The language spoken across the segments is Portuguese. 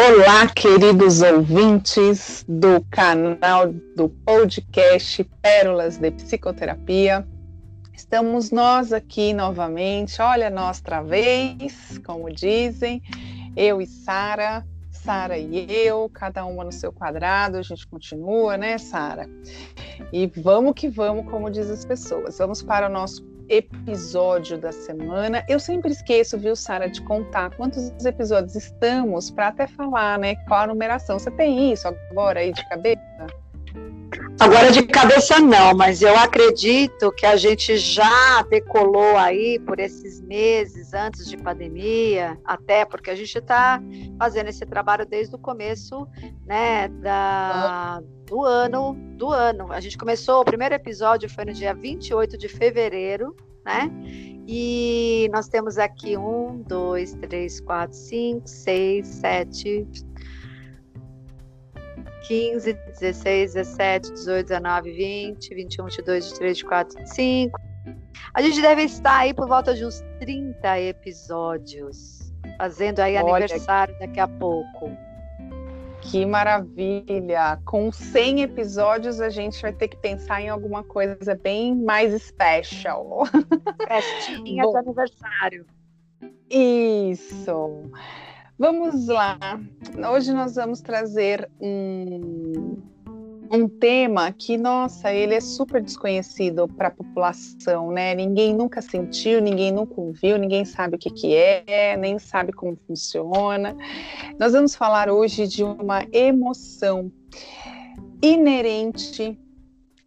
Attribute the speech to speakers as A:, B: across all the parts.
A: Olá, queridos ouvintes do canal do podcast Pérolas de Psicoterapia. Estamos nós aqui novamente, olha outra vez, como dizem, eu e Sara, Sara e eu, cada uma no seu quadrado, a gente continua, né, Sara? E vamos que vamos, como dizem as pessoas. Vamos para o nosso episódio da semana. Eu sempre esqueço, viu, Sara, de contar quantos episódios estamos para até falar, né? Qual a numeração. Você tem isso agora aí de cabeça?
B: Agora de cabeça não, mas eu acredito que a gente já decolou aí por esses meses antes de pandemia, até porque a gente está fazendo esse trabalho desde o começo, né, da, do ano, do ano. A gente começou, o primeiro episódio foi no dia 28 de fevereiro, né? E nós temos aqui um, dois, três, quatro, cinco, seis, sete, 15, 16, 17, 18, 19, 20, 21, 22, 23, 24, 25. A gente deve estar aí por volta de uns 30 episódios, fazendo aí Olha, aniversário daqui a pouco.
A: Que maravilha! Com 100 episódios, a gente vai ter que pensar em alguma coisa bem mais special.
B: Festinha de aniversário.
A: Isso! Vamos lá. Hoje nós vamos trazer um, um tema que, nossa, ele é super desconhecido para a população, né? Ninguém nunca sentiu, ninguém nunca ouviu, ninguém sabe o que, que é, nem sabe como funciona. Nós vamos falar hoje de uma emoção inerente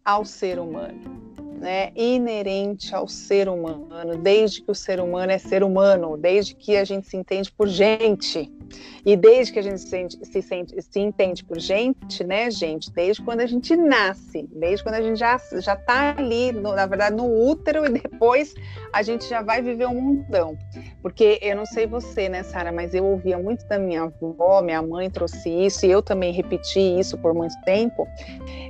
A: ao ser humano né, inerente ao ser humano, desde que o ser humano é ser humano, desde que a gente se entende por gente. E desde que a gente se, sente, se, sente, se entende por gente, né, gente? Desde quando a gente nasce, desde quando a gente já já está ali, no, na verdade, no útero e depois a gente já vai viver um mundão. Porque eu não sei você, né, Sara, mas eu ouvia muito da minha avó, minha mãe trouxe isso e eu também repeti isso por muito tempo.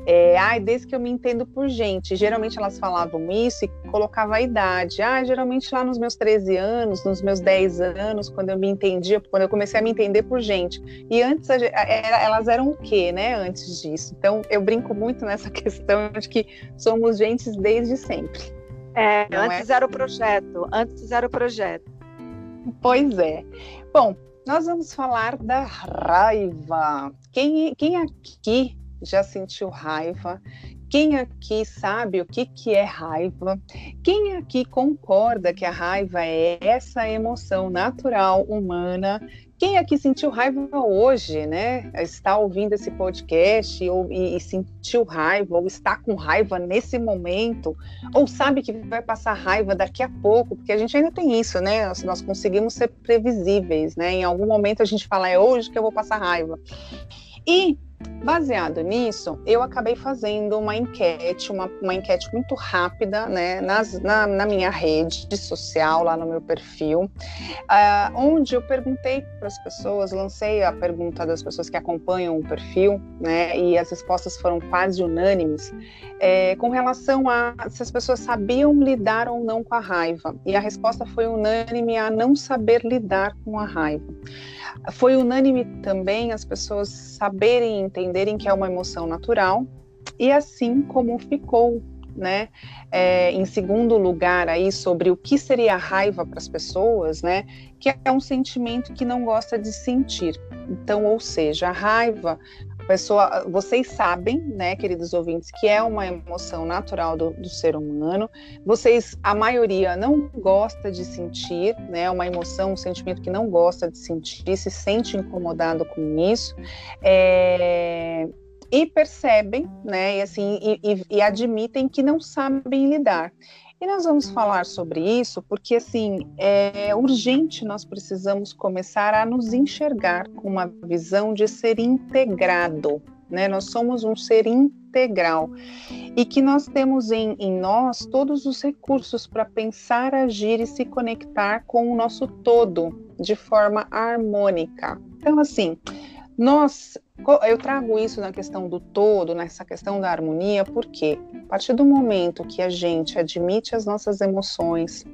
A: É, ai, desde que eu me entendo por gente. Geralmente elas falavam isso e colocava a idade. Ah, geralmente lá nos meus 13 anos, nos meus 10 anos, quando eu me entendia, quando eu comecei a me entender por gente. E antes elas eram o quê, né? Antes disso. Então eu brinco muito nessa questão de que somos gentes desde sempre.
B: É, Não antes é? era o projeto. Antes era o projeto.
A: Pois é. Bom, nós vamos falar da raiva. Quem, quem aqui já sentiu raiva? Quem aqui sabe o que, que é raiva? Quem aqui concorda que a raiva é essa emoção natural humana quem aqui sentiu raiva hoje, né? Está ouvindo esse podcast ou, e, e, sentiu raiva, ou está com raiva nesse momento, ou sabe que vai passar raiva daqui a pouco, porque a gente ainda tem isso, né? Nós, nós conseguimos ser previsíveis, né? Em algum momento a gente fala, é hoje que eu vou passar raiva. E Baseado nisso, eu acabei fazendo uma enquete, uma, uma enquete muito rápida, né, nas, na, na, minha rede social, lá no meu perfil, uh, onde eu perguntei para as pessoas, lancei a pergunta das pessoas que acompanham o perfil, né, e as respostas foram quase unânimes, é, com relação a se as pessoas sabiam lidar ou não com a raiva. E a resposta foi unânime a não saber lidar com a raiva. Foi unânime também as pessoas saberem entenderem que é uma emoção natural, e assim como ficou né? É, em segundo lugar aí sobre o que seria a raiva para as pessoas, né? Que é um sentimento que não gosta de sentir. Então, ou seja, a raiva pessoa, vocês sabem, né, queridos ouvintes, que é uma emoção natural do, do, ser humano. Vocês, a maioria, não gosta de sentir, né, uma emoção, um sentimento que não gosta de sentir, se sente incomodado com isso. É, e percebem, né, e assim, e, e, e admitem que não sabem lidar. E nós vamos falar sobre isso porque, assim, é urgente nós precisamos começar a nos enxergar com uma visão de ser integrado, né? Nós somos um ser integral e que nós temos em, em nós todos os recursos para pensar, agir e se conectar com o nosso todo de forma harmônica. Então, assim, nós, eu trago isso na questão do todo, nessa questão da harmonia, porque a partir do momento que a gente admite as nossas emoções,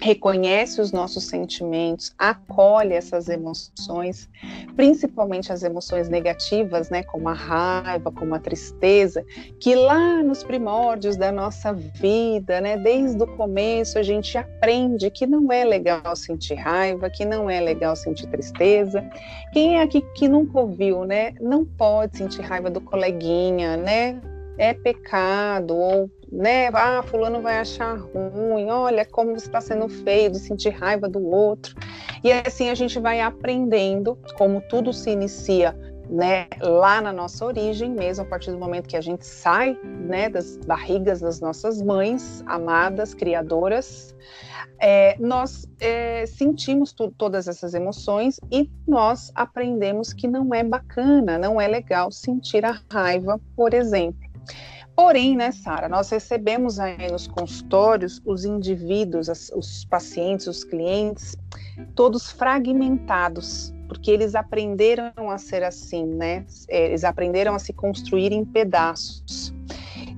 A: reconhece os nossos sentimentos, acolhe essas emoções, principalmente as emoções negativas, né, como a raiva, como a tristeza, que lá nos primórdios da nossa vida, né, desde o começo a gente aprende que não é legal sentir raiva, que não é legal sentir tristeza. Quem é aqui que nunca ouviu, né, não pode sentir raiva do coleguinha, né? É pecado ou né? Ah, fulano vai achar ruim, olha como você está sendo feio de sentir raiva do outro. E assim a gente vai aprendendo como tudo se inicia né, lá na nossa origem, mesmo a partir do momento que a gente sai né, das barrigas das nossas mães amadas, criadoras, é, nós é, sentimos todas essas emoções e nós aprendemos que não é bacana, não é legal sentir a raiva, por exemplo. Porém, né, Sara, nós recebemos aí nos consultórios os indivíduos, os pacientes, os clientes, todos fragmentados, porque eles aprenderam a ser assim, né? É, eles aprenderam a se construir em pedaços.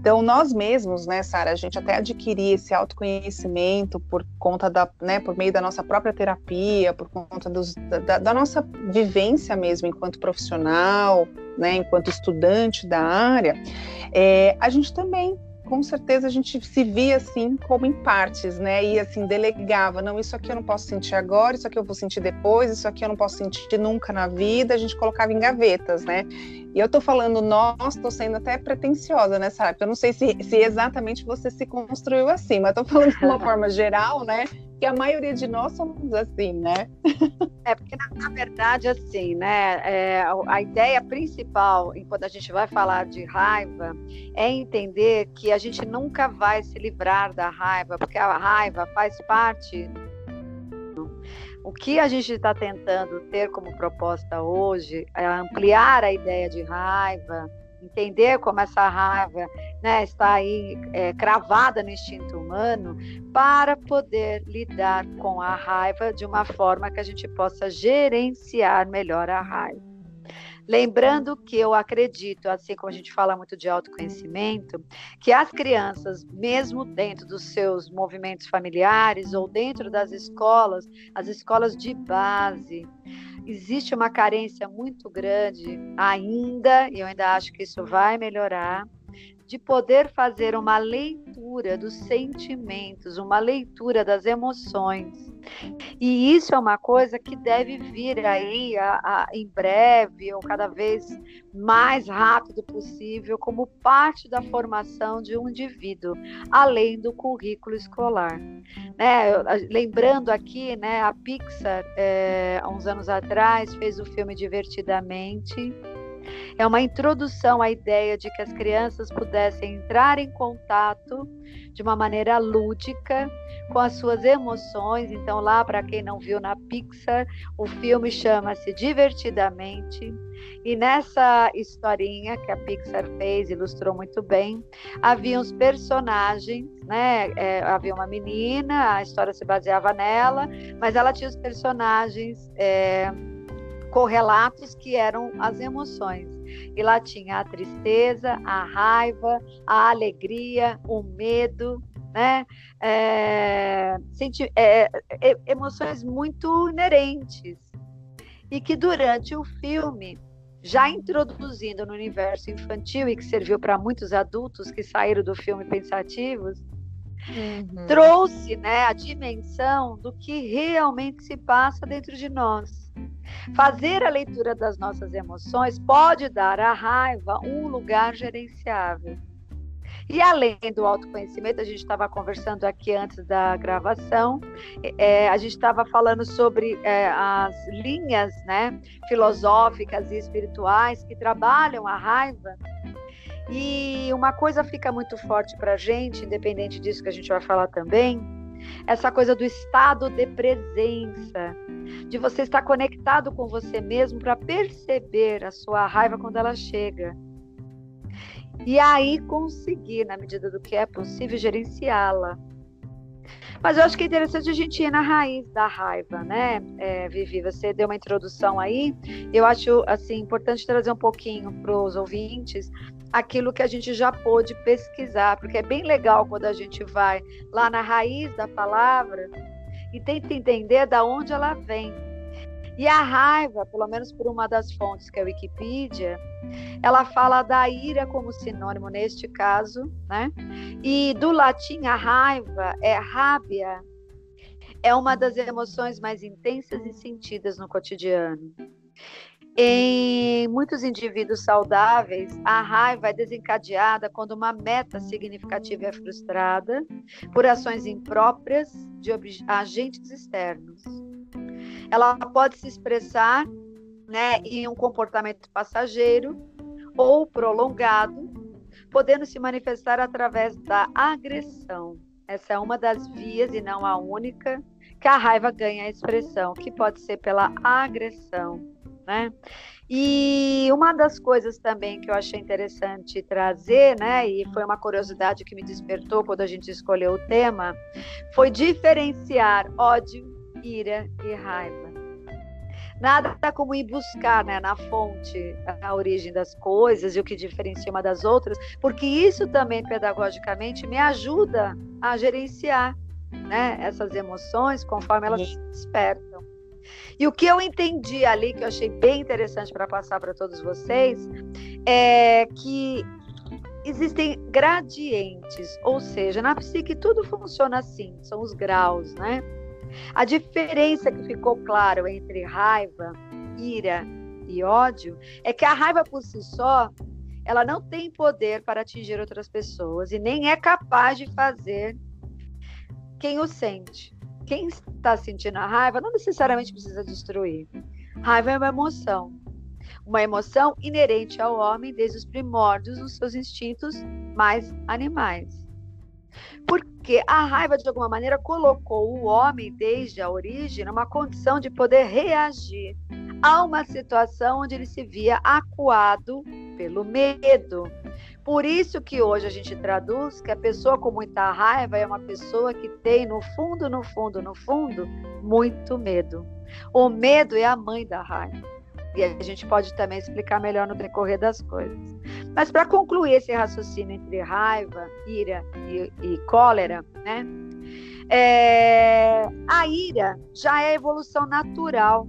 A: Então, nós mesmos, né, Sara, a gente até adquirir esse autoconhecimento por conta da, né, por meio da nossa própria terapia, por conta dos, da, da nossa vivência mesmo enquanto profissional, né, enquanto estudante da área, é, a gente também com certeza a gente se via assim como em partes, né? E assim delegava, não, isso aqui eu não posso sentir agora, isso aqui eu vou sentir depois, isso aqui eu não posso sentir nunca na vida. A gente colocava em gavetas, né? E eu tô falando nós, tô sendo até pretensiosa nessa época. Eu não sei se, se exatamente você se construiu assim, mas tô falando de uma forma geral, né? que a maioria de nós somos assim, né?
B: É porque na, na verdade assim, né? É, a, a, ideia principal, enquanto a gente vai falar de raiva, é entender que a gente nunca vai se livrar da raiva, porque a raiva faz parte. O que a gente está tentando ter como proposta hoje é ampliar a ideia de raiva, entender como essa raiva né, está aí é, cravada no instinto humano, para poder lidar com a raiva de uma forma que a gente possa gerenciar melhor a raiva. Lembrando que eu acredito, assim como a gente fala muito de autoconhecimento, que as crianças, mesmo dentro dos seus movimentos familiares ou dentro das escolas, as escolas de base, existe uma carência muito grande ainda, e eu ainda acho que isso vai melhorar, de poder fazer uma leitura dos sentimentos, uma leitura das emoções. E isso é uma coisa que deve vir aí a, a, em breve ou cada vez mais rápido possível como parte da formação de um indivíduo, além do currículo escolar. Né? Lembrando aqui, né, a Pixar, é, há uns anos atrás, fez o filme Divertidamente, é uma introdução à ideia de que as crianças pudessem entrar em contato de uma maneira lúdica com as suas emoções. Então, lá, para quem não viu na Pixar, o filme chama-se Divertidamente. E nessa historinha que a Pixar fez, ilustrou muito bem, havia os personagens, né? É, havia uma menina, a história se baseava nela, mas ela tinha os personagens. É, correlatos que eram as emoções. E lá tinha a tristeza, a raiva, a alegria, o medo, né? É, senti é, é, emoções muito inerentes. E que durante o filme, já introduzindo no universo infantil e que serviu para muitos adultos que saíram do filme pensativos, uhum. trouxe né, a dimensão do que realmente se passa dentro de nós. Fazer a leitura das nossas emoções pode dar à raiva um lugar gerenciável. E além do autoconhecimento, a gente estava conversando aqui antes da gravação, é, a gente estava falando sobre é, as linhas né, filosóficas e espirituais que trabalham a raiva. E uma coisa fica muito forte para a gente, independente disso que a gente vai falar também, essa coisa do estado de presença, de você estar conectado com você mesmo para perceber a sua raiva quando ela chega. E aí conseguir, na medida do que é possível, gerenciá-la. Mas eu acho que é interessante a gente ir na raiz da raiva, né, é, Vivi? Você deu uma introdução aí. Eu acho assim importante trazer um pouquinho para os ouvintes aquilo que a gente já pôde pesquisar, porque é bem legal quando a gente vai lá na raiz da palavra e tenta entender da onde ela vem. E a raiva, pelo menos por uma das fontes que é a Wikipedia, ela fala da ira como sinônimo neste caso, né? E do latim a raiva é rábia, é uma das emoções mais intensas e sentidas no cotidiano. Em muitos indivíduos saudáveis, a raiva é desencadeada quando uma meta significativa é frustrada por ações impróprias de agentes externos. Ela pode se expressar né, em um comportamento passageiro ou prolongado, podendo se manifestar através da agressão. Essa é uma das vias, e não a única, que a raiva ganha expressão, que pode ser pela agressão né? E uma das coisas também que eu achei interessante trazer, né, e foi uma curiosidade que me despertou quando a gente escolheu o tema, foi diferenciar ódio, ira e raiva. Nada como ir buscar né, na fonte a origem das coisas e o que diferencia uma das outras, porque isso também pedagogicamente me ajuda a gerenciar né, essas emoções conforme elas se despertam. E o que eu entendi ali, que eu achei bem interessante para passar para todos vocês, é que existem gradientes, ou seja, na psique tudo funciona assim, são os graus, né? A diferença que ficou claro entre raiva, ira e ódio é que a raiva por si só, ela não tem poder para atingir outras pessoas e nem é capaz de fazer quem o sente quem está sentindo a raiva não necessariamente precisa destruir. Raiva é uma emoção, uma emoção inerente ao homem desde os primórdios nos seus instintos mais animais. Porque a raiva, de alguma maneira, colocou o homem, desde a origem, numa condição de poder reagir a uma situação onde ele se via acuado pelo medo, por isso que hoje a gente traduz que a pessoa com muita raiva é uma pessoa que tem no fundo, no fundo, no fundo, muito medo. O medo é a mãe da raiva. E a gente pode também explicar melhor no decorrer das coisas. Mas para concluir esse raciocínio entre raiva, ira e, e cólera, né? É, a ira já é a evolução natural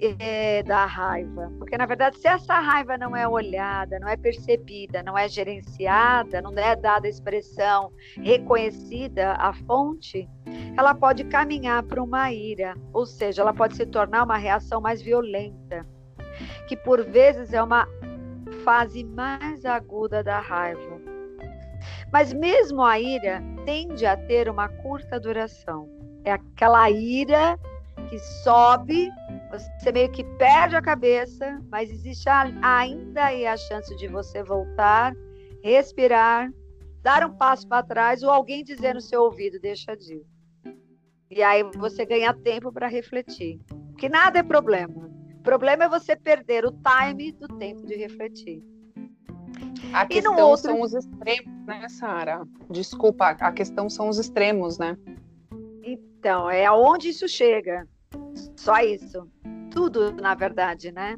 B: é, da raiva. Porque, na verdade, se essa raiva não é olhada, não é percebida, não é gerenciada, não é dada expressão, reconhecida a fonte, ela pode caminhar para uma ira, ou seja, ela pode se tornar uma reação mais violenta, que por vezes é uma fase mais aguda da raiva. Mas mesmo a ira tende a ter uma curta duração. É aquela ira que sobe você meio que perde a cabeça, mas existe ainda aí a chance de você voltar, respirar, dar um passo para trás ou alguém dizer no seu ouvido, deixa disso. E aí você ganha tempo para refletir. Que nada é problema. O problema é você perder o time do tempo de refletir.
A: A questão outro... são os extremos, né, Sara? Desculpa, a questão são os extremos, né?
B: Então, é aonde isso chega. Só isso. Tudo, na verdade, né?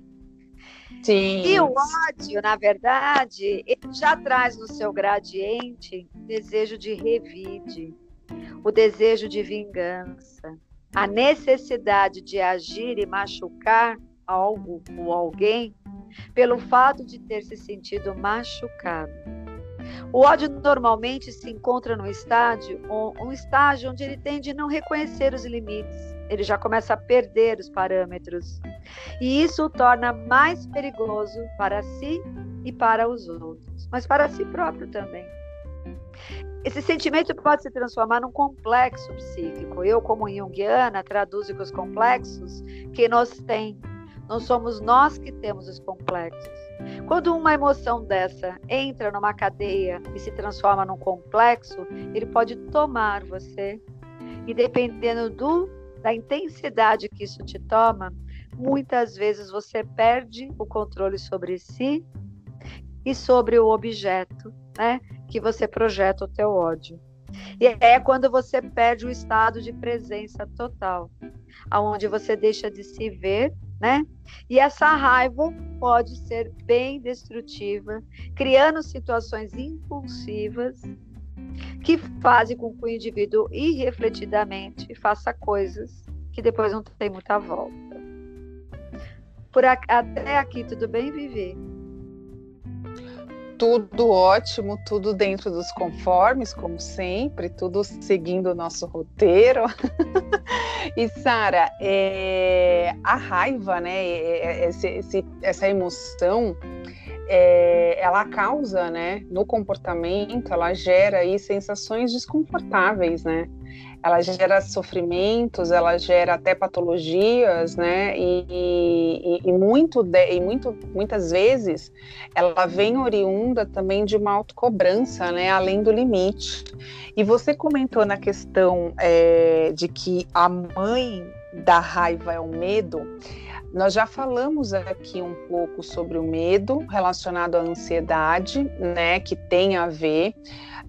A: Sim.
B: E o ódio, na verdade, ele já traz no seu gradiente o desejo de revide, o desejo de vingança, a necessidade de agir e machucar algo ou alguém pelo fato de ter se sentido machucado. O ódio normalmente se encontra no estágio, um estágio onde ele tende a não reconhecer os limites, ele já começa a perder os parâmetros. E isso o torna mais perigoso para si e para os outros, mas para si próprio também. Esse sentimento pode se transformar num complexo psíquico. Eu, como junguiana, traduzo que os complexos que nos têm. Não somos nós que temos os complexos. Quando uma emoção dessa entra numa cadeia e se transforma num complexo, ele pode tomar você. E dependendo do da intensidade que isso te toma, muitas vezes você perde o controle sobre si e sobre o objeto, né, que você projeta o teu ódio. E é quando você perde o estado de presença total, aonde você deixa de se ver, né? E essa raiva pode ser bem destrutiva, criando situações impulsivas que fazem com que o indivíduo irrefletidamente faça coisas que depois não tem muita volta. Por até aqui, tudo bem, Vivi?
A: Tudo ótimo, tudo dentro dos conformes, como sempre, tudo seguindo o nosso roteiro. e Sara, é, a raiva, né, esse, esse, essa emoção, é, ela causa, né, no comportamento, ela gera aí sensações desconfortáveis, né? ela gera sofrimentos, ela gera até patologias, né? E, e, e muito, de, e muito, muitas vezes ela vem oriunda também de uma autocobrança, né? Além do limite. E você comentou na questão é, de que a mãe da raiva é o medo. Nós já falamos aqui um pouco sobre o medo relacionado à ansiedade, né? Que tem a ver.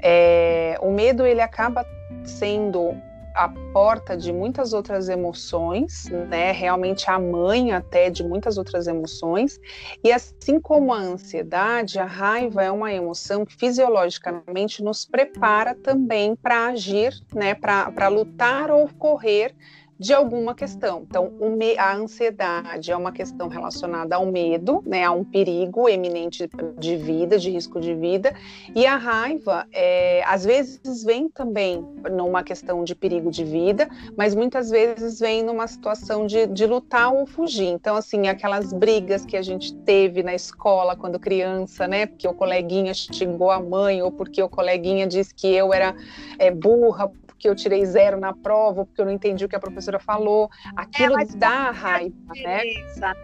A: É, o medo ele acaba sendo a porta de muitas outras emoções, né? Realmente a mãe até de muitas outras emoções. E assim como a ansiedade, a raiva é uma emoção que fisiologicamente nos prepara também para agir, né? Para lutar ou correr de alguma questão. Então, a ansiedade é uma questão relacionada ao medo, né, a um perigo eminente de vida, de risco de vida, e a raiva, é, às vezes, vem também numa questão de perigo de vida, mas muitas vezes vem numa situação de, de lutar ou fugir. Então, assim, aquelas brigas que a gente teve na escola quando criança, né, porque o coleguinha xingou a mãe, ou porque o coleguinha disse que eu era é, burra porque eu tirei zero na prova, ou porque eu não entendi o que a professora falou. Aquilo é, dá raiva, né?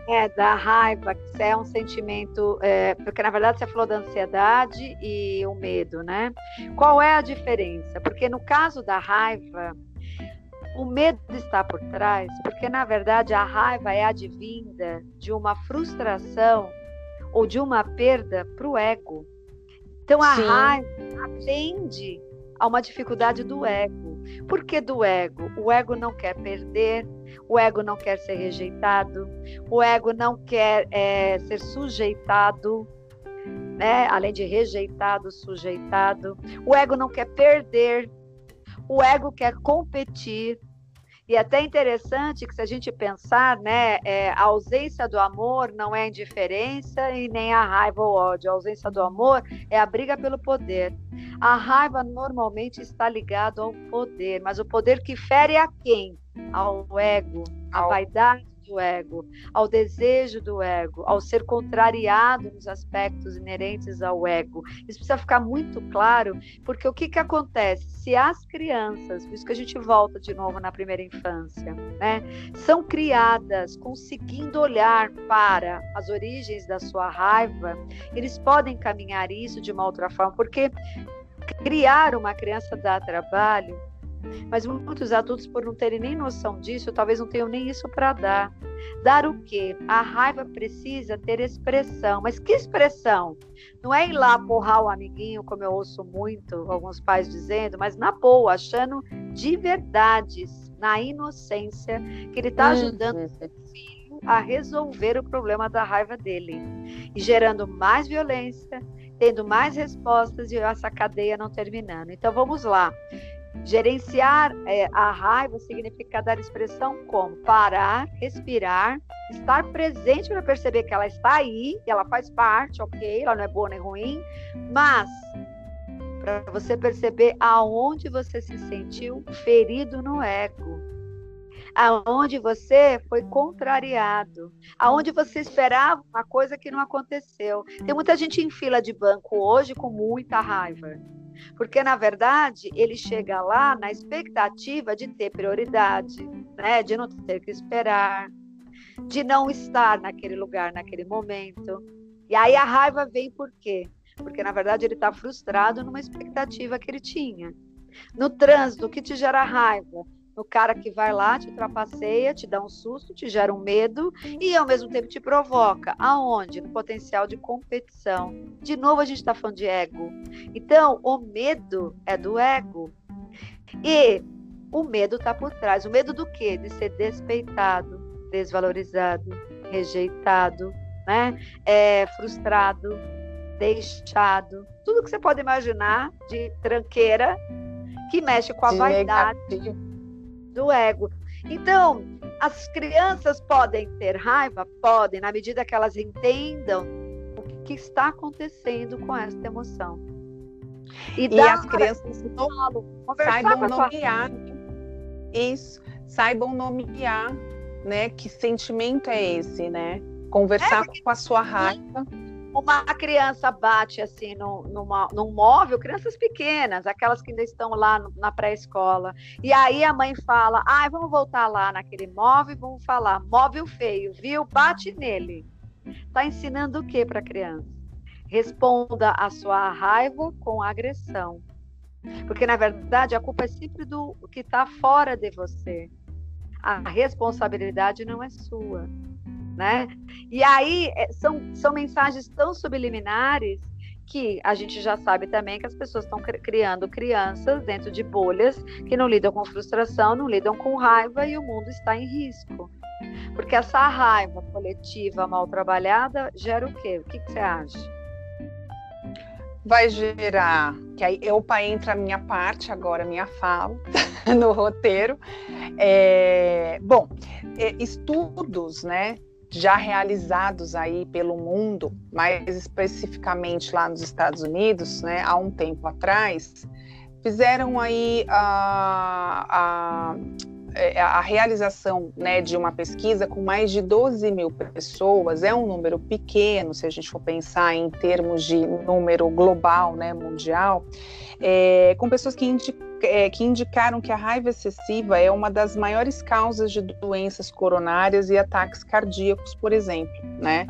B: É, dá raiva, que é um sentimento. É, porque na verdade você falou da ansiedade e o medo, né? Qual é a diferença? Porque no caso da raiva, o medo está por trás, porque na verdade a raiva é advinda de uma frustração ou de uma perda para o ego. Então a Sim. raiva atende a uma dificuldade do ego. Por que do ego? O ego não quer perder, o ego não quer ser rejeitado, o ego não quer é, ser sujeitado, né? além de rejeitado, sujeitado. O ego não quer perder, o ego quer competir, e é até interessante que se a gente pensar, né, é, a ausência do amor não é indiferença e nem a raiva ou ódio. A ausência do amor é a briga pelo poder. A raiva normalmente está ligada ao poder, mas o poder que fere a quem? Ao ego, à vaidade do ego, ao desejo do ego, ao ser contrariado nos aspectos inerentes ao ego. Isso precisa ficar muito claro, porque o que, que acontece? Se as crianças, por isso que a gente volta de novo na primeira infância, né, são criadas conseguindo olhar para as origens da sua raiva, eles podem caminhar isso de uma outra forma, porque criar uma criança dá trabalho, mas muitos adultos, por não terem nem noção disso, talvez não tenham nem isso para dar. Dar o quê? A raiva precisa ter expressão. Mas que expressão? Não é ir lá porrar o amiguinho, como eu ouço muito alguns pais dizendo, mas na boa, achando de verdades, na inocência, que ele está ajudando o filho a resolver o problema da raiva dele. E gerando mais violência, tendo mais respostas e essa cadeia não terminando. Então vamos lá. Gerenciar é, a raiva significa dar expressão como parar, respirar, estar presente para perceber que ela está aí, ela faz parte, ok, ela não é boa nem ruim, mas para você perceber aonde você se sentiu ferido no ego, aonde você foi contrariado, aonde você esperava uma coisa que não aconteceu. Tem muita gente em fila de banco hoje com muita raiva porque, na verdade, ele chega lá na expectativa de ter prioridade, né? de não ter que esperar, de não estar naquele lugar, naquele momento. E aí a raiva vem por quê? Porque, na verdade, ele está frustrado numa expectativa que ele tinha. No trânsito, o que te gera raiva? No cara que vai lá, te trapaceia, te dá um susto, te gera um medo e ao mesmo tempo te provoca. Aonde? No potencial de competição. De novo a gente está falando de ego. Então, o medo é do ego. E o medo está por trás. O medo do quê? De ser despeitado, desvalorizado, rejeitado, né? É, frustrado. deixado, tudo que você pode imaginar de tranqueira que mexe com a de vaidade negativo. Do ego. Então, as crianças podem ter raiva? Podem, na medida que elas entendam o que está acontecendo com esta emoção.
A: E, e as crianças não, saibam nomear. Isso, saibam nomear, né? Que sentimento é esse, né? Conversar é, com a sua raiva
B: uma criança bate assim no, numa, num móvel, crianças pequenas, aquelas que ainda estão lá no, na pré-escola, e aí a mãe fala: ai, ah, vamos voltar lá naquele móvel e vamos falar, móvel feio, viu? Bate nele. Está ensinando o que para a criança? Responda a sua raiva com agressão. Porque, na verdade, a culpa é sempre do que está fora de você. A responsabilidade não é sua né? E aí é, são, são mensagens tão subliminares que a gente já sabe também que as pessoas estão criando crianças dentro de bolhas que não lidam com frustração, não lidam com raiva e o mundo está em risco. Porque essa raiva coletiva mal trabalhada gera o quê? O que, que você acha?
A: Vai gerar, que aí opa, entra a minha parte agora, minha fala no roteiro. É, bom, é, estudos, né, já realizados aí pelo mundo, mais especificamente lá nos Estados Unidos, né, há um tempo atrás, fizeram aí a, a, a realização né, de uma pesquisa com mais de 12 mil pessoas, é um número pequeno, se a gente for pensar em termos de número global, né, mundial, é, com pessoas que indicam é, que indicaram que a raiva excessiva é uma das maiores causas de doenças coronárias e ataques cardíacos, por exemplo, né?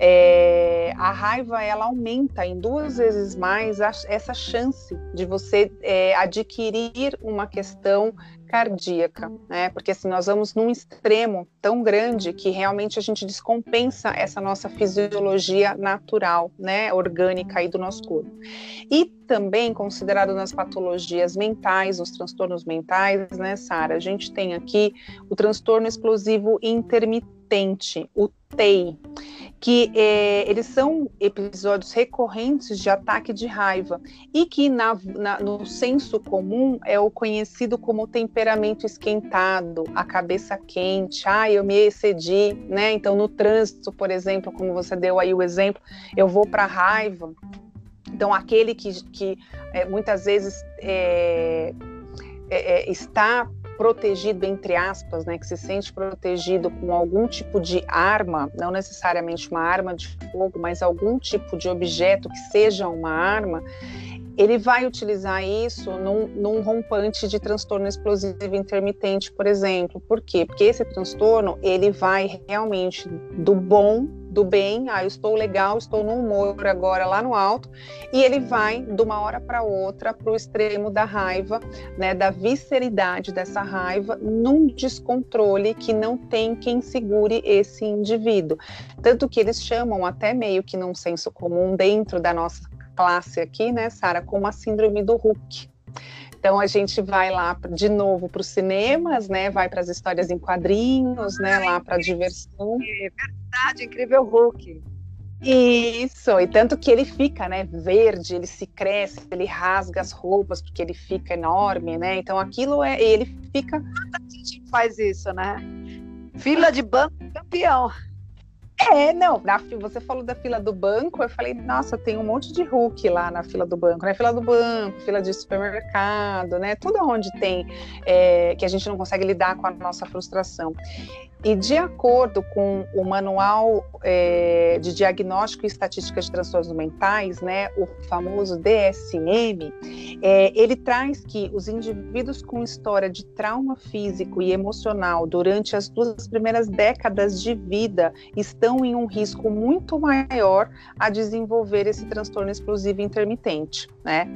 A: É, a raiva ela aumenta em duas vezes mais a, essa chance de você é, adquirir uma questão cardíaca, né? Porque assim nós vamos num extremo tão grande que realmente a gente descompensa essa nossa fisiologia natural, né, orgânica aí do nosso corpo. E também considerado nas patologias mentais, os transtornos mentais, né, Sara? A gente tem aqui o transtorno explosivo intermitente, o TEI, que é, eles são episódios recorrentes de ataque de raiva e que na, na, no senso comum é o conhecido como temperamento esquentado, a cabeça quente, ah, eu me excedi, né? Então no trânsito, por exemplo, como você deu aí o exemplo, eu vou para raiva. Então aquele que, que é, muitas vezes é, é, é está protegido, entre aspas, né, que se sente protegido com algum tipo de arma, não necessariamente uma arma de fogo, mas algum tipo de objeto que seja uma arma, ele vai utilizar isso num, num, rompante de transtorno explosivo intermitente, por exemplo. Por quê? Porque esse transtorno, ele vai realmente do bom do bem, ah, eu estou legal, estou no humor agora lá no alto, e ele vai de uma hora para outra para o extremo da raiva, né, da visceridade dessa raiva, num descontrole que não tem quem segure esse indivíduo. Tanto que eles chamam até meio que num senso comum dentro da nossa classe aqui, né, Sara, como a síndrome do Hulk. Então a gente vai lá de novo para os cinemas, né? Vai para as histórias em quadrinhos, né? Lá para diversão.
B: É verdade, incrível Hulk.
A: Isso, e tanto que ele fica, né, verde, ele se cresce, ele rasga as roupas porque ele fica enorme, né? Então aquilo é, ele fica.
B: Muita gente faz isso, né? Fila de banco campeão.
A: É, não, na, você falou da fila do banco, eu falei, nossa, tem um monte de Hulk lá na fila do banco, né? Fila do banco, fila de supermercado, né? Tudo onde tem é, que a gente não consegue lidar com a nossa frustração. E de acordo com o Manual é, de Diagnóstico e Estatística de Transtornos Mentais, né, o famoso DSM, é, ele traz que os indivíduos com história de trauma físico e emocional durante as duas primeiras décadas de vida estão em um risco muito maior a desenvolver esse transtorno explosivo intermitente. Né?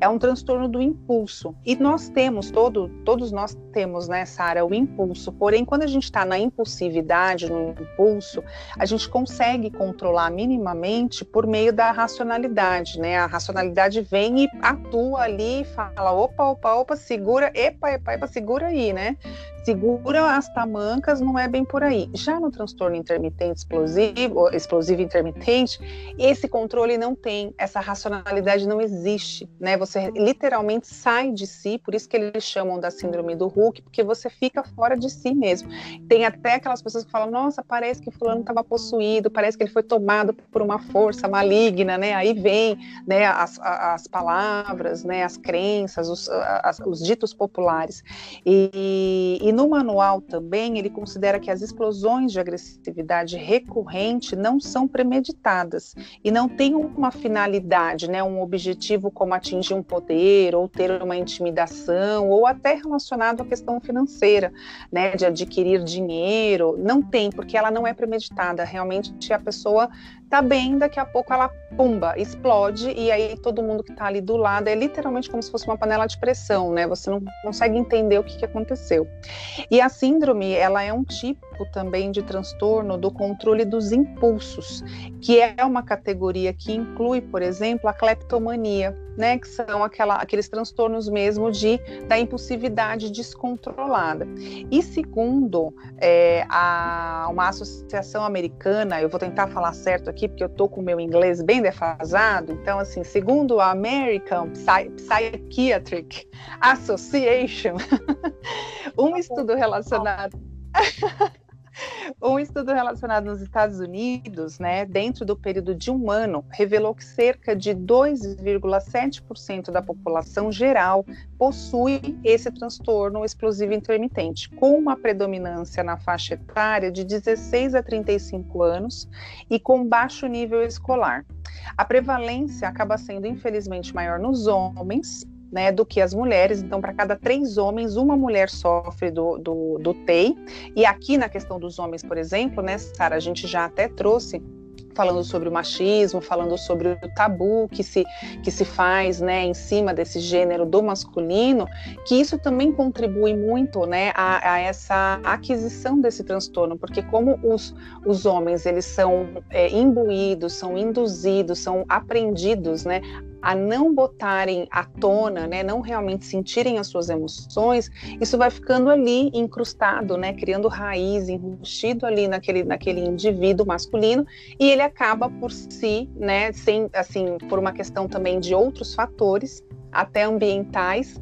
A: É um transtorno do impulso. E nós temos, todo, todos nós temos, né, Sara, o impulso. Porém, quando a gente está na impulsividade, no impulso, a gente consegue controlar minimamente por meio da racionalidade, né? A racionalidade vem e atua ali, fala, opa, opa, opa, segura, epa, epa, epa, segura aí, né? Segura as tamancas, não é bem por aí. Já no transtorno intermitente explosivo, explosivo intermitente, esse controle não tem, essa racionalidade não existe, né? Você literalmente sai de si, por isso que eles chamam da síndrome do Hulk, porque você fica fora de si mesmo. Tem até aquelas pessoas que falam: "Nossa, parece que fulano estava possuído, parece que ele foi tomado por uma força maligna", né? Aí vem, né, as, as palavras, né, as crenças, os, as, os ditos populares. E, e no manual também ele considera que as explosões de agressividade recorrente não são premeditadas e não têm uma finalidade, né, um objetivo como atingir um poder ou ter uma intimidação ou até relacionado à questão financeira, né, de adquirir dinheiro. Não tem, porque ela não é premeditada. Realmente a pessoa tá bem, daqui a pouco ela pumba, explode e aí todo mundo que está ali do lado é literalmente como se fosse uma panela de pressão, né? Você não consegue entender o que, que aconteceu. E a síndrome, ela é um tipo também de transtorno do controle dos impulsos, que é uma categoria que inclui, por exemplo, a cleptomania, né, que são aquela, aqueles transtornos mesmo de da impulsividade descontrolada. E segundo é, a, uma associação americana, eu vou tentar falar certo aqui porque eu tô com o meu inglês bem defasado, então assim, segundo a American Psy Psychiatric Association, um tá estudo relacionado Um estudo relacionado nos Estados Unidos, né, dentro do período de um ano, revelou que cerca de 2,7% da população geral possui esse transtorno explosivo intermitente, com uma predominância na faixa etária de 16 a 35 anos e com baixo nível escolar. A prevalência acaba sendo, infelizmente, maior nos homens, né, do que as mulheres. Então, para cada três homens, uma mulher sofre do, do, do TEI. E aqui na questão dos homens, por exemplo, né, Sara, a gente já até trouxe falando sobre o machismo, falando sobre o tabu que se, que se faz né, em cima desse gênero do masculino, que isso também contribui muito né, a, a essa aquisição desse transtorno, porque como os, os homens eles são é, imbuídos, são induzidos, são aprendidos né, a não botarem à tona, né, não realmente sentirem as suas emoções, isso vai ficando ali incrustado, né, criando raiz, enrustido ali naquele, naquele indivíduo masculino, e ele acaba por si, né, sem, assim, por uma questão também de outros fatores, até ambientais,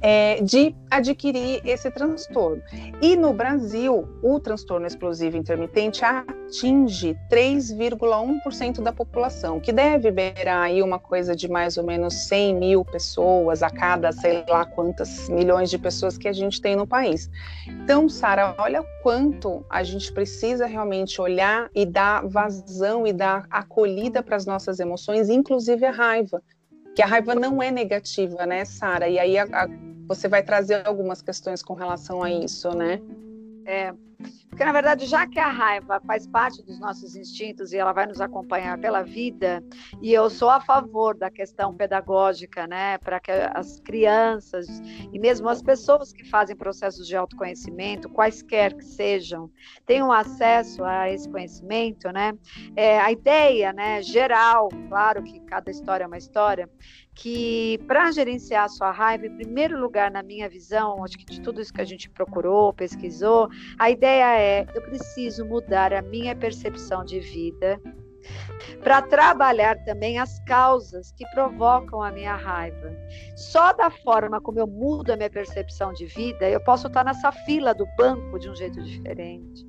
A: é, de adquirir esse transtorno. E no Brasil, o transtorno explosivo intermitente atinge 3,1% da população, que deve beirar aí uma coisa de mais ou menos 100 mil pessoas a cada, sei lá quantas milhões de pessoas que a gente tem no país. Então, Sara, olha quanto a gente precisa realmente olhar e dar vazão e dar acolhida para as nossas emoções, inclusive a raiva que a raiva não é negativa, né, Sara? E aí a, a, você vai trazer algumas questões com relação a isso, né?
B: É, porque, na verdade, já que a raiva faz parte dos nossos instintos e ela vai nos acompanhar pela vida, e eu sou a favor da questão pedagógica, né, para que as crianças e mesmo as pessoas que fazem processos de autoconhecimento, quaisquer que sejam, tenham acesso a esse conhecimento, né, é, a ideia, né, geral, claro que cada história é uma história, que para gerenciar a sua raiva, em primeiro lugar, na minha visão, acho que de tudo isso que a gente procurou, pesquisou, a ideia é: eu preciso mudar a minha percepção de vida para trabalhar também as causas que provocam a minha raiva. Só da forma como eu mudo a minha percepção de vida, eu posso estar nessa fila do banco de um jeito diferente.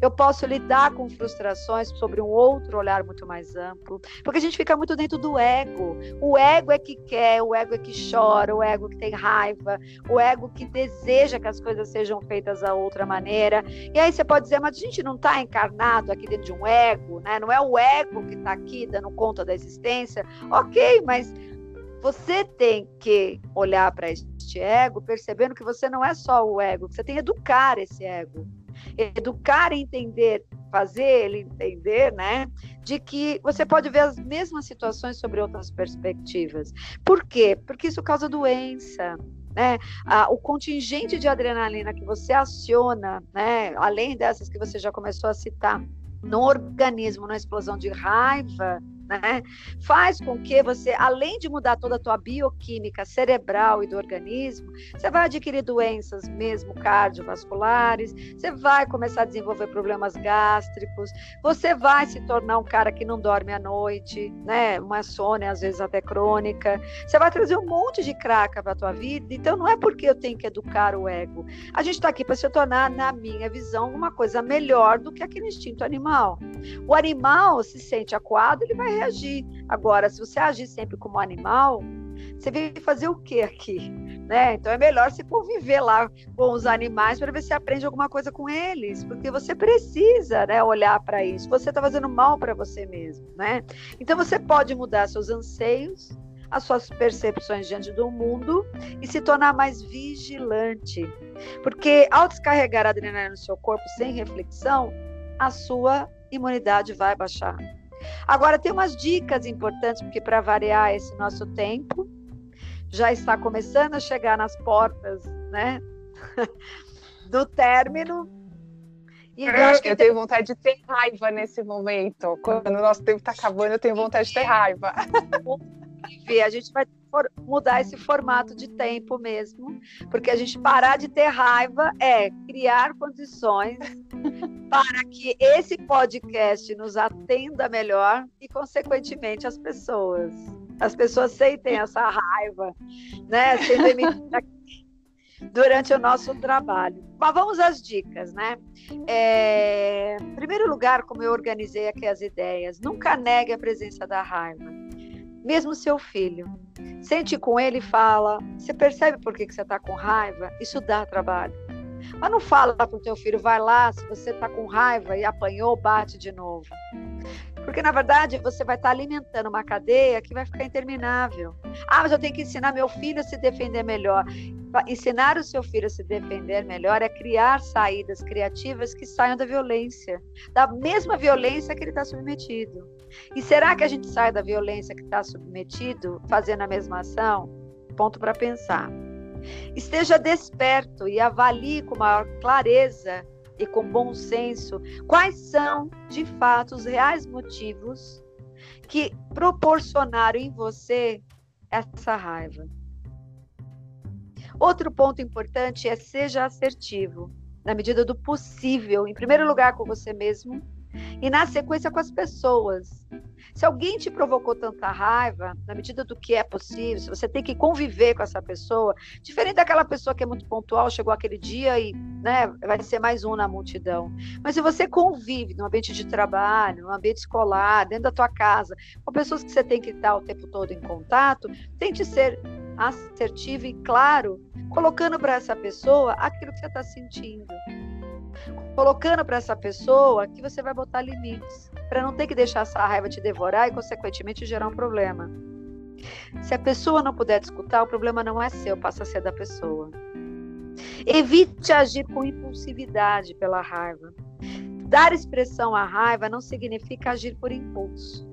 B: Eu posso lidar com frustrações sobre um outro olhar muito mais amplo, porque a gente fica muito dentro do ego. O ego é que quer, o ego é que chora, o ego que tem raiva, o ego que deseja que as coisas sejam feitas da outra maneira. E aí você pode dizer, mas a gente não está encarnado aqui dentro de um ego, né? Não é o ego que está aqui dando conta da existência. Ok, mas você tem que olhar para este ego percebendo que você não é só o ego, você tem que educar esse ego educar e entender, fazer ele entender, né, de que você pode ver as mesmas situações sobre outras perspectivas. Por quê? Porque isso causa doença, né? Ah, o contingente de adrenalina que você aciona, né, além dessas que você já começou a citar, no organismo, na explosão de raiva, né? Faz com que você, além de mudar toda a tua bioquímica cerebral e do organismo, você vai adquirir doenças mesmo cardiovasculares, você vai começar a desenvolver problemas gástricos, você vai se tornar um cara que não dorme à noite, né? Uma sônia às vezes até crônica. Você vai trazer um monte de craca para tua vida. Então não é porque eu tenho que educar o ego. A gente está aqui para se tornar, na minha visão, uma coisa melhor do que aquele instinto animal. O animal se sente acuado, ele vai reagir. Agora, se você agir sempre como animal, você veio fazer o que aqui? Né? Então é melhor você conviver lá com os animais para ver se aprende alguma coisa com eles, porque você precisa né, olhar para isso. Você está fazendo mal para você mesmo. Né? Então você pode mudar seus anseios, as suas percepções diante do mundo e se tornar mais vigilante. Porque ao descarregar a adrenalina no seu corpo sem reflexão, a sua imunidade vai baixar. Agora, tem umas dicas importantes, porque para variar esse nosso tempo, já está começando a chegar nas portas, né? do término.
A: E eu, acho que eu tenho vontade de ter raiva nesse momento. Quando o nosso tempo está acabando, eu tenho vontade de ter raiva.
B: A gente vai mudar esse formato de tempo mesmo, porque a gente parar de ter raiva é criar condições para que esse podcast nos atenda melhor e, consequentemente, as pessoas. As pessoas sentem essa raiva, né? durante o nosso trabalho. Mas vamos às dicas, né? É... Em primeiro lugar, como eu organizei aqui as ideias, nunca negue a presença da raiva mesmo seu filho. Sente com ele e fala. Você percebe por que, que você está com raiva? Isso dá trabalho. Mas não fala para o teu filho, vai lá, se você está com raiva e apanhou, bate de novo. Porque, na verdade, você vai estar tá alimentando uma cadeia que vai ficar interminável. Ah, mas eu tenho que ensinar meu filho a se defender melhor. Ensinar o seu filho a se defender melhor é criar saídas criativas que saiam da violência, da mesma violência que ele está submetido. E será que a gente sai da violência que está submetido fazendo a mesma ação? Ponto para pensar. Esteja desperto e avalie com maior clareza e com bom senso quais são, de fato, os reais motivos que proporcionaram em você essa raiva. Outro ponto importante é seja assertivo, na medida do possível, em primeiro lugar com você mesmo e na sequência com as pessoas. Se alguém te provocou tanta raiva, na medida do que é possível, se você tem que conviver com essa pessoa, diferente daquela pessoa que é muito pontual, chegou aquele dia e né, vai ser mais um na multidão. Mas se você convive no ambiente de trabalho, no ambiente escolar, dentro da tua casa, com pessoas que você tem que estar o tempo todo em contato, tente ser assertivo e claro, colocando para essa pessoa aquilo que você está sentindo colocando para essa pessoa que você vai botar limites, para não ter que deixar essa raiva te devorar e, consequentemente, gerar um problema. Se a pessoa não puder te escutar, o problema não é seu, passa a ser da pessoa. Evite agir com impulsividade pela raiva. Dar expressão à raiva não significa agir por impulso.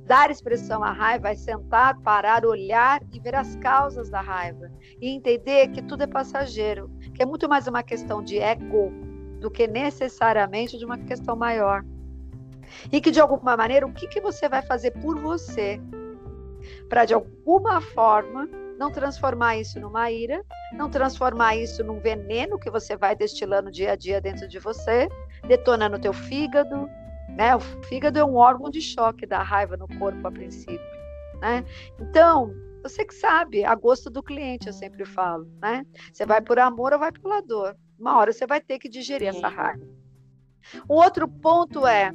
B: Dar expressão à raiva é sentar, parar, olhar e ver as causas da raiva e entender que tudo é passageiro, que é muito mais uma questão de ego do que necessariamente de uma questão maior. E que de alguma maneira, o que, que você vai fazer por você para de alguma forma não transformar isso numa ira, não transformar isso num veneno que você vai destilando dia a dia dentro de você, detonando o teu fígado, né? O fígado é um órgão de choque da raiva no corpo a princípio, né? Então, você que sabe, a gosto do cliente, eu sempre falo, né? Você vai por amor ou vai pela dor? Uma hora você vai ter que digerir essa raiva. O outro ponto é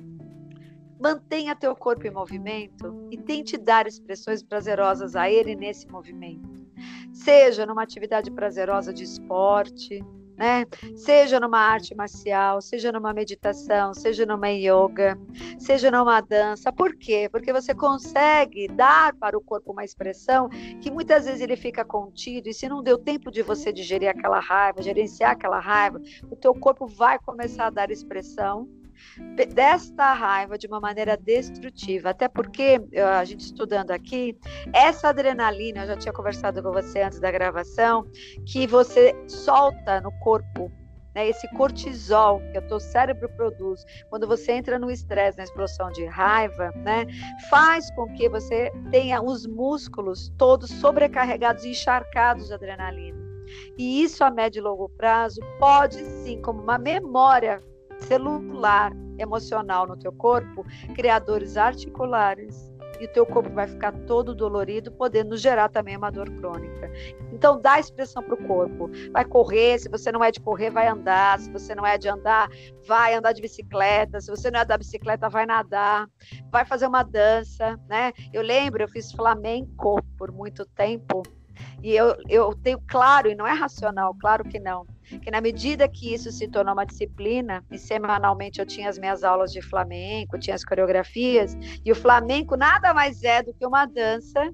B: mantenha teu corpo em movimento e tente dar expressões prazerosas a ele nesse movimento. Seja numa atividade prazerosa de esporte, né? Seja numa arte marcial, seja numa meditação, seja numa yoga, seja numa dança. Por quê? Porque você consegue dar para o corpo uma expressão que muitas vezes ele fica contido e se não deu tempo de você digerir aquela raiva, gerenciar aquela raiva, o teu corpo vai começar a dar expressão desta raiva de uma maneira destrutiva. Até porque, a gente estudando aqui, essa adrenalina, eu já tinha conversado com você antes da gravação, que você solta no corpo né, esse cortisol que o teu cérebro produz, quando você entra no estresse, na explosão de raiva, né, faz com que você tenha os músculos todos sobrecarregados encharcados de adrenalina. E isso a médio e longo prazo pode sim, como uma memória celular, emocional no teu corpo, criadores articulares, e o teu corpo vai ficar todo dolorido, podendo gerar também uma dor crônica. Então, dá expressão para o corpo. Vai correr, se você não é de correr, vai andar. Se você não é de andar, vai andar de bicicleta. Se você não é da bicicleta, vai nadar. Vai fazer uma dança, né? Eu lembro, eu fiz flamenco por muito tempo. E eu, eu tenho claro, e não é racional, claro que não, que na medida que isso se tornou uma disciplina, e semanalmente eu tinha as minhas aulas de flamenco, tinha as coreografias, e o flamenco nada mais é do que uma dança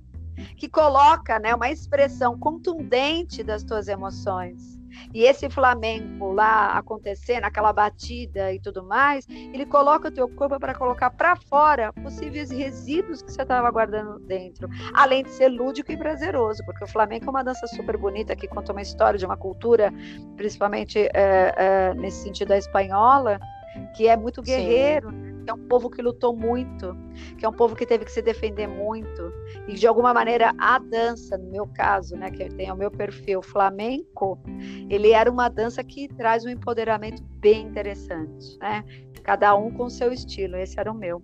B: que coloca né, uma expressão contundente das tuas emoções. E esse Flamengo lá acontecendo, aquela batida e tudo mais, ele coloca o teu corpo para colocar para fora possíveis resíduos que você estava guardando dentro, além de ser lúdico e prazeroso, porque o flamenco é uma dança super bonita que conta uma história de uma cultura, principalmente é, é, nesse sentido da espanhola, que é muito guerreiro. Sim que é um povo que lutou muito, que é um povo que teve que se defender muito. E de alguma maneira a dança, no meu caso, né, que tem o meu perfil flamenco, ele era uma dança que traz um empoderamento bem interessante, né? Cada um com o seu estilo, esse era o meu.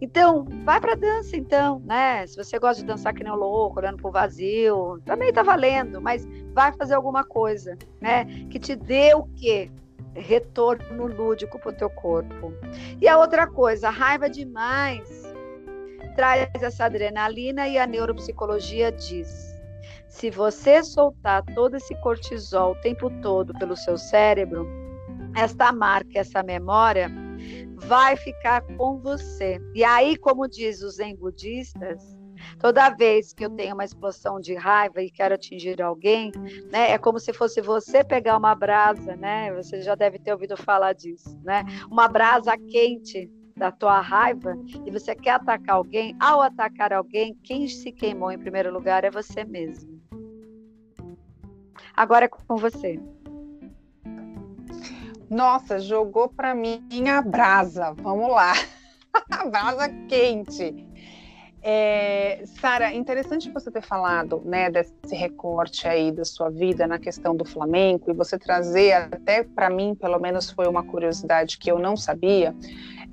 B: Então, vai para dança então, né? Se você gosta de dançar que nem um louco, olhando pro vazio, também tá valendo, mas vai fazer alguma coisa, né? Que te dê o quê? Retorno lúdico para o teu corpo. E a outra coisa, a raiva demais traz essa adrenalina e a neuropsicologia diz: se você soltar todo esse cortisol o tempo todo pelo seu cérebro, esta marca, essa memória vai ficar com você. E aí, como diz os zen budistas, Toda vez que eu tenho uma explosão de raiva e quero atingir alguém, né, é como se fosse você pegar uma brasa, né? Você já deve ter ouvido falar disso, né? Uma brasa quente da tua raiva e você quer atacar alguém, ao atacar alguém, quem se queimou em primeiro lugar é você mesmo. Agora é com você.
A: Nossa, jogou para mim a brasa. Vamos lá. a brasa quente. É, Sara, interessante você ter falado né, desse recorte aí da sua vida na questão do flamenco e você trazer, até para mim, pelo menos foi uma curiosidade que eu não sabia,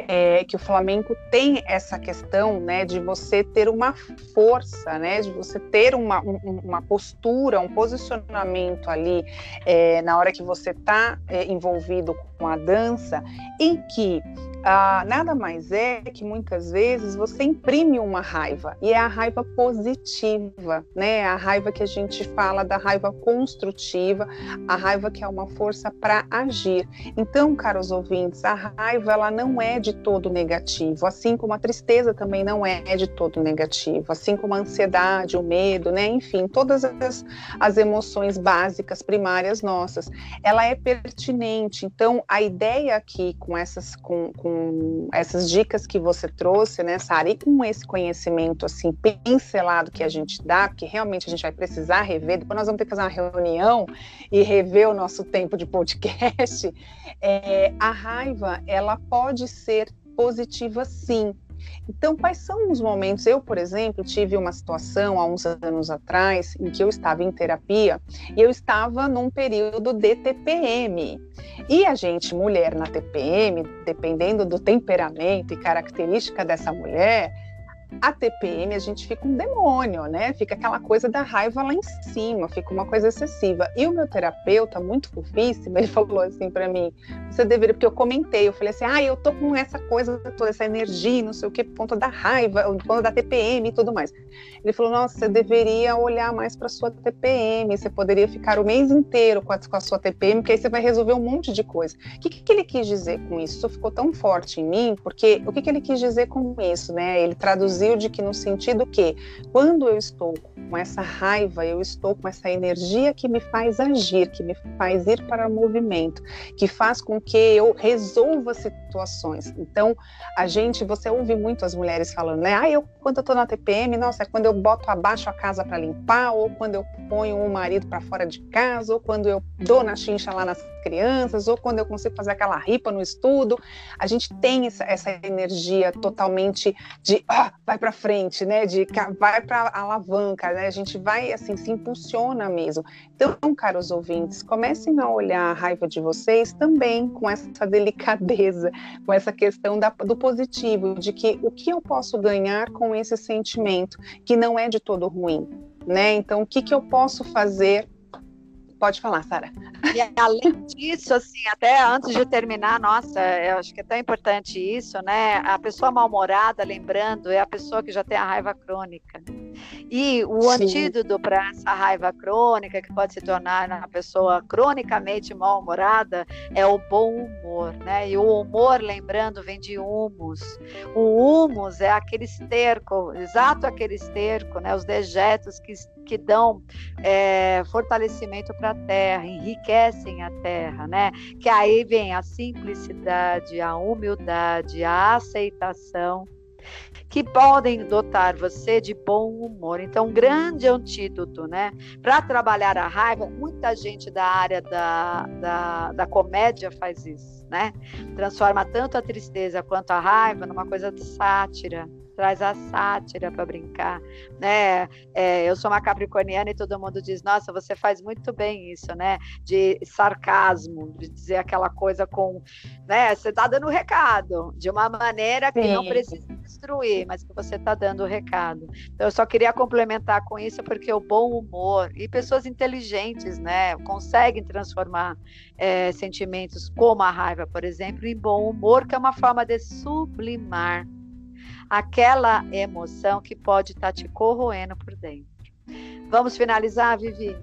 A: é, que o flamenco tem essa questão né, de você ter uma força, né, de você ter uma, um, uma postura, um posicionamento ali é, na hora que você está é, envolvido com a dança, em que ah, nada mais é que muitas vezes você imprime uma raiva e é a raiva positiva, né? A raiva que a gente fala da raiva construtiva, a raiva que é uma força para agir. Então, caros ouvintes, a raiva ela não é de todo negativo, assim como a tristeza também não é de todo negativo, assim como a ansiedade, o medo, né? Enfim, todas as, as emoções básicas primárias nossas, ela é pertinente. Então, a ideia aqui com essas com, com com essas dicas que você trouxe, né, Sara, e com esse conhecimento assim pincelado que a gente dá, porque realmente a gente vai precisar rever, depois nós vamos ter que fazer uma reunião e rever o nosso tempo de podcast. É, a raiva, ela pode ser positiva sim, então, quais são os momentos? Eu, por exemplo, tive uma situação há uns anos atrás em que eu estava em terapia e eu estava num período de TPM. E a gente, mulher na TPM, dependendo do temperamento e característica dessa mulher, a TPM a gente fica um demônio, né? Fica aquela coisa da raiva lá em cima, fica uma coisa excessiva. E o meu terapeuta, muito fofíssimo, ele falou assim para mim: você deveria, porque eu comentei, eu falei assim: ah, eu tô com essa coisa toda, essa energia, não sei o que, por conta da raiva, por conta da TPM e tudo mais. Ele falou: nossa, você deveria olhar mais para sua TPM, você poderia ficar o mês inteiro com a, com a, sua TPM, porque aí você vai resolver um monte de coisa. O que, que ele quis dizer com isso? Isso ficou tão forte em mim, porque o que, que ele quis dizer com isso, né? Ele traduziu de que no sentido que quando eu estou com essa raiva, eu estou com essa energia que me faz agir, que me faz ir para o movimento, que faz com que eu resolva situações. Então, a gente, você ouve muito as mulheres falando, né? Ah, eu quando eu estou na TPM, nossa, é quando eu boto abaixo a casa para limpar, ou quando eu ponho o marido para fora de casa, ou quando eu dou na chincha lá na crianças, ou quando eu consigo fazer aquela ripa no estudo, a gente tem essa, essa energia totalmente de ah, vai para frente, né? De vai para alavanca, né? A gente vai assim se impulsiona mesmo. Então, caros ouvintes, comecem a olhar a raiva de vocês também com essa delicadeza, com essa questão da, do positivo, de que o que eu posso ganhar com esse sentimento, que não é de todo ruim, né? Então, o que, que eu posso fazer Pode falar, Sara.
B: E além disso, assim, até antes de terminar, nossa, eu acho que é tão importante isso, né? A pessoa mal-humorada, lembrando, é a pessoa que já tem a raiva crônica. E o Sim. antídoto para essa raiva crônica, que pode se tornar uma pessoa cronicamente mal-humorada, é o bom humor, né? E o humor, lembrando, vem de humus. O humus é aquele esterco, exato aquele esterco, né? Os dejetos que, que dão é, fortalecimento para a terra, enriquecem a terra, né? Que aí vem a simplicidade, a humildade, a aceitação que podem dotar você de bom humor. Então, um grande antídoto, né? Para trabalhar a raiva, muita gente da área da, da, da comédia faz isso, né? Transforma tanto a tristeza quanto a raiva numa coisa de sátira traz a sátira para brincar, né? É, eu sou uma capricorniana e todo mundo diz, nossa, você faz muito bem isso, né? De sarcasmo, de dizer aquela coisa com, né? Você está dando recado de uma maneira que Sim. não precisa destruir, mas que você está dando o recado. Então, eu só queria complementar com isso porque o bom humor e pessoas inteligentes, né? Conseguem transformar é, sentimentos como a raiva, por exemplo, em bom humor, que é uma forma de sublimar aquela emoção que pode estar tá te corroendo por dentro. Vamos finalizar, Vivi?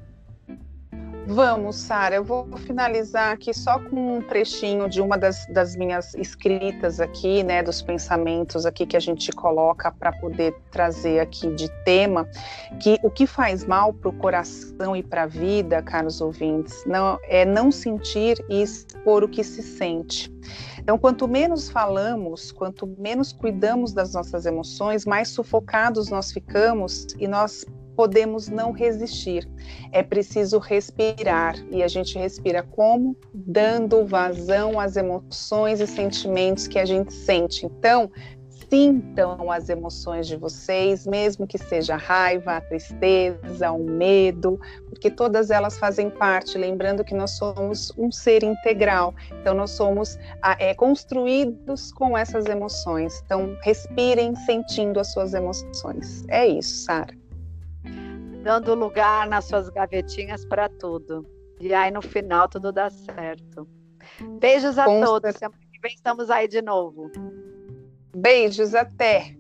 A: Vamos, Sara. Eu vou finalizar aqui só com um trechinho de uma das, das, minhas escritas aqui, né, dos pensamentos aqui que a gente coloca para poder trazer aqui de tema, que o que faz mal para o coração e para a vida, caros ouvintes, não é não sentir e expor o que se sente. Então, quanto menos falamos, quanto menos cuidamos das nossas emoções, mais sufocados nós ficamos e nós podemos não resistir. É preciso respirar. E a gente respira como? Dando vazão às emoções e sentimentos que a gente sente. Então, sintam as emoções de vocês, mesmo que seja a raiva, a tristeza, o medo, porque todas elas fazem parte. Lembrando que nós somos um ser integral, então nós somos é, construídos com essas emoções. Então, respirem sentindo as suas emoções. É isso, Sara.
B: Dando lugar nas suas gavetinhas para tudo. E aí no final tudo dá certo. Beijos a com todos. Semana que vem estamos aí de novo.
A: Beijos, até!